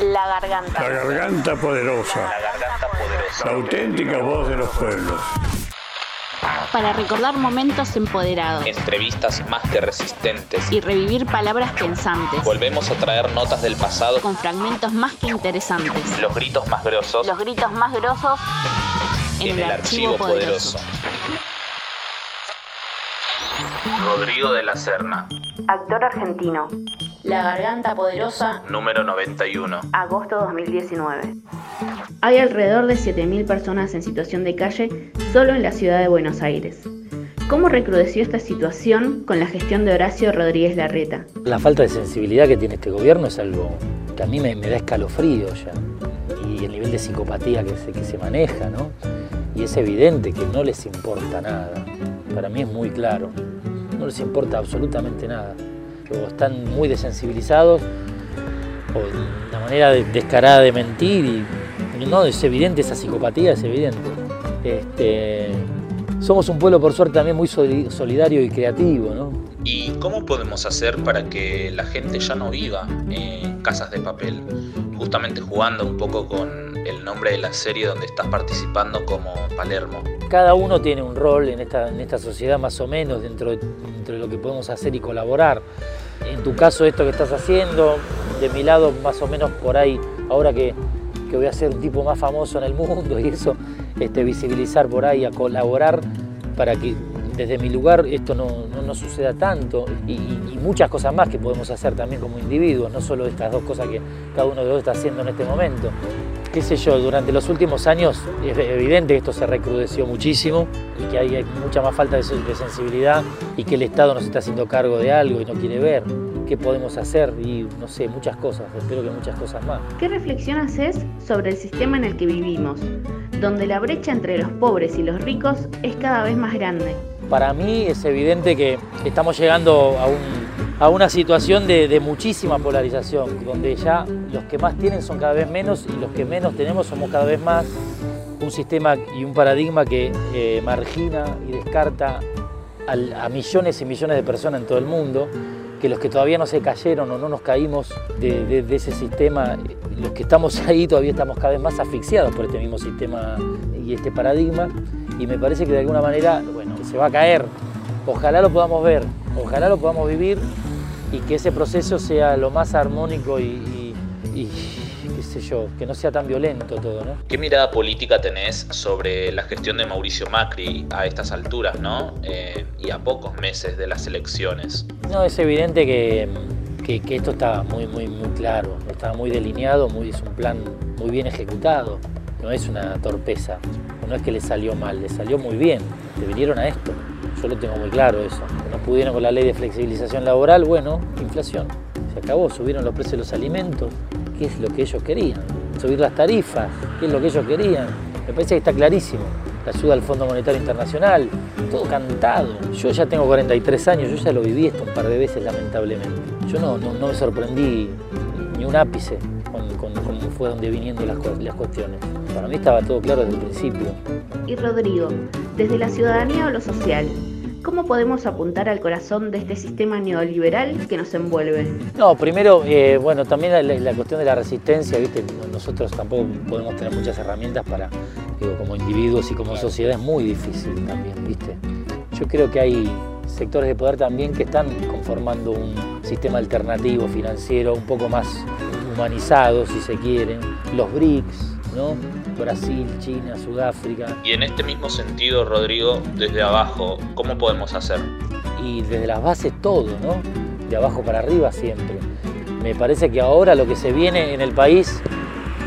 La garganta. La garganta poderosa. La garganta poderosa. La auténtica voz de los pueblos. Para recordar momentos empoderados Entrevistas más que resistentes. y revivir palabras pensantes Volvemos a traer notas del pasado. con fragmentos más que interesantes. Los gritos más grosos Los gritos más grosos en, en el archivo poderoso. Rodrigo de la Serna, Actor argentino. La garganta poderosa. número 91. Agosto 2019. Hay alrededor de 7.000 personas en situación de calle solo en la ciudad de Buenos Aires. ¿Cómo recrudeció esta situación con la gestión de Horacio Rodríguez Larreta? La falta de sensibilidad que tiene este gobierno es algo que a mí me, me da escalofrío ya. Y el nivel de psicopatía que se, que se maneja, ¿no? Y es evidente que no les importa nada. Para mí es muy claro. No les importa absolutamente nada. O están muy desensibilizados o una manera de- descarada de mentir y no, es evidente esa psicopatía, es evidente. Este, somos un pueblo por suerte también muy soli- solidario y creativo, ¿no? ¿Y cómo podemos hacer para que la gente ya no viva en casas de papel? Justamente jugando un poco con el nombre de la serie donde estás participando como Palermo. Cada uno tiene un rol en esta, en esta sociedad más o menos dentro de, dentro de lo que podemos hacer y colaborar. En tu caso esto que estás haciendo, de mi lado más o menos por ahí, ahora que, que voy a ser un tipo más famoso en el mundo y eso, este, visibilizar por ahí, a colaborar para que desde mi lugar esto no, no, no suceda tanto. Y, muchas cosas más que podemos hacer también como individuos, no solo estas dos cosas que cada uno de los está haciendo en este momento qué sé yo, durante los últimos años es evidente que esto se recrudeció muchísimo y que hay, mucha más falta de, sen- de sensibilidad y que el Estado no se está haciendo cargo de algo y no quiere ver qué podemos hacer y no sé, muchas cosas, espero que muchas cosas más. ¿Qué reflexión haces sobre el sistema en el que vivimos, donde la brecha entre los pobres y los ricos es cada vez más grande? Para mí es evidente que estamos llegando a, un- a una situación de, muchísima polarización, donde ya los que más tienen son cada vez menos y los que menos tenemos somos cada vez más. Un sistema y un paradigma que eh, margina y descarta a millones y millones de personas en todo el mundo, que los que todavía no se cayeron o no nos caímos de, de- ese sistema, los que estamos ahí todavía estamos cada vez más asfixiados por este mismo sistema y este paradigma, y me parece que de alguna manera, bueno, se va a caer. Ojalá lo podamos ver, ojalá lo podamos vivir y que ese proceso sea lo más armónico y, y- y, qué sé yo, que no sea tan violento todo, ¿no? ¿Qué mirada política tenés sobre la gestión de Mauricio Macri a estas alturas, ¿no? Eh, y a pocos meses de las elecciones. No, es evidente que, que- que esto está muy, muy, muy claro, está muy delineado, muy, es un plan muy bien ejecutado, no es una torpeza, no es que le salió mal, le salió muy bien, le vinieron a esto, yo lo tengo muy claro eso. No pudieron con la ley de flexibilización laboral, bueno, inflación, se acabó, subieron los precios de los alimentos, ¿qué es lo que ellos querían? Subir las tarifas, ¿qué es lo que ellos querían? Me parece que está clarísimo. La ayuda al Fondo Monetario Internacional, todo cantado. Yo ya tengo 43 años, yo ya lo viví esto un par de veces lamentablemente. Yo no, no, no me sorprendí ni un ápice con, con cómo fue donde viniendo las, las cuestiones. Para mí estaba todo claro desde el principio. Y Rodrigo, desde la ciudadanía o lo social, ¿cómo podemos apuntar al corazón de este sistema neoliberal que nos envuelve? No, primero, eh, bueno, también la, la cuestión de la resistencia, ¿viste? Nosotros tampoco podemos tener muchas herramientas para, digo, como individuos y como sociedad es muy difícil también, ¿viste? Yo creo que hay sectores de poder también que están conformando un sistema alternativo financiero un poco más humanizado, si se quieren. Los BRICS, ¿no? Brasil, China, Sudáfrica. Y en este mismo sentido, Rodrigo, desde abajo, ¿cómo podemos hacer? y desde las bases todo, ¿no? De abajo para arriba siempre. Me parece que ahora lo que se viene en el país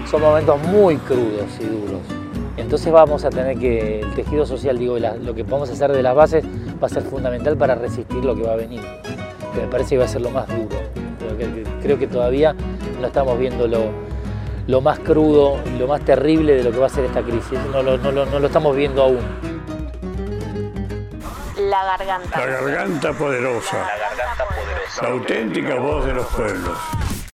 son momentos muy crudos y duros. Entonces vamos a tener que, el tejido social, digo, la- lo que podemos hacer de las bases va a ser fundamental para resistir lo que va a venir. Que me parece que va a ser lo más duro. Creo que, creo que todavía no estamos viendo lo, lo más crudo y lo más terrible de lo que va a ser esta crisis. No lo, no lo- no lo estamos viendo aún. La garganta. La garganta poderosa. La garganta poderosa. La auténtica voz de los pueblos.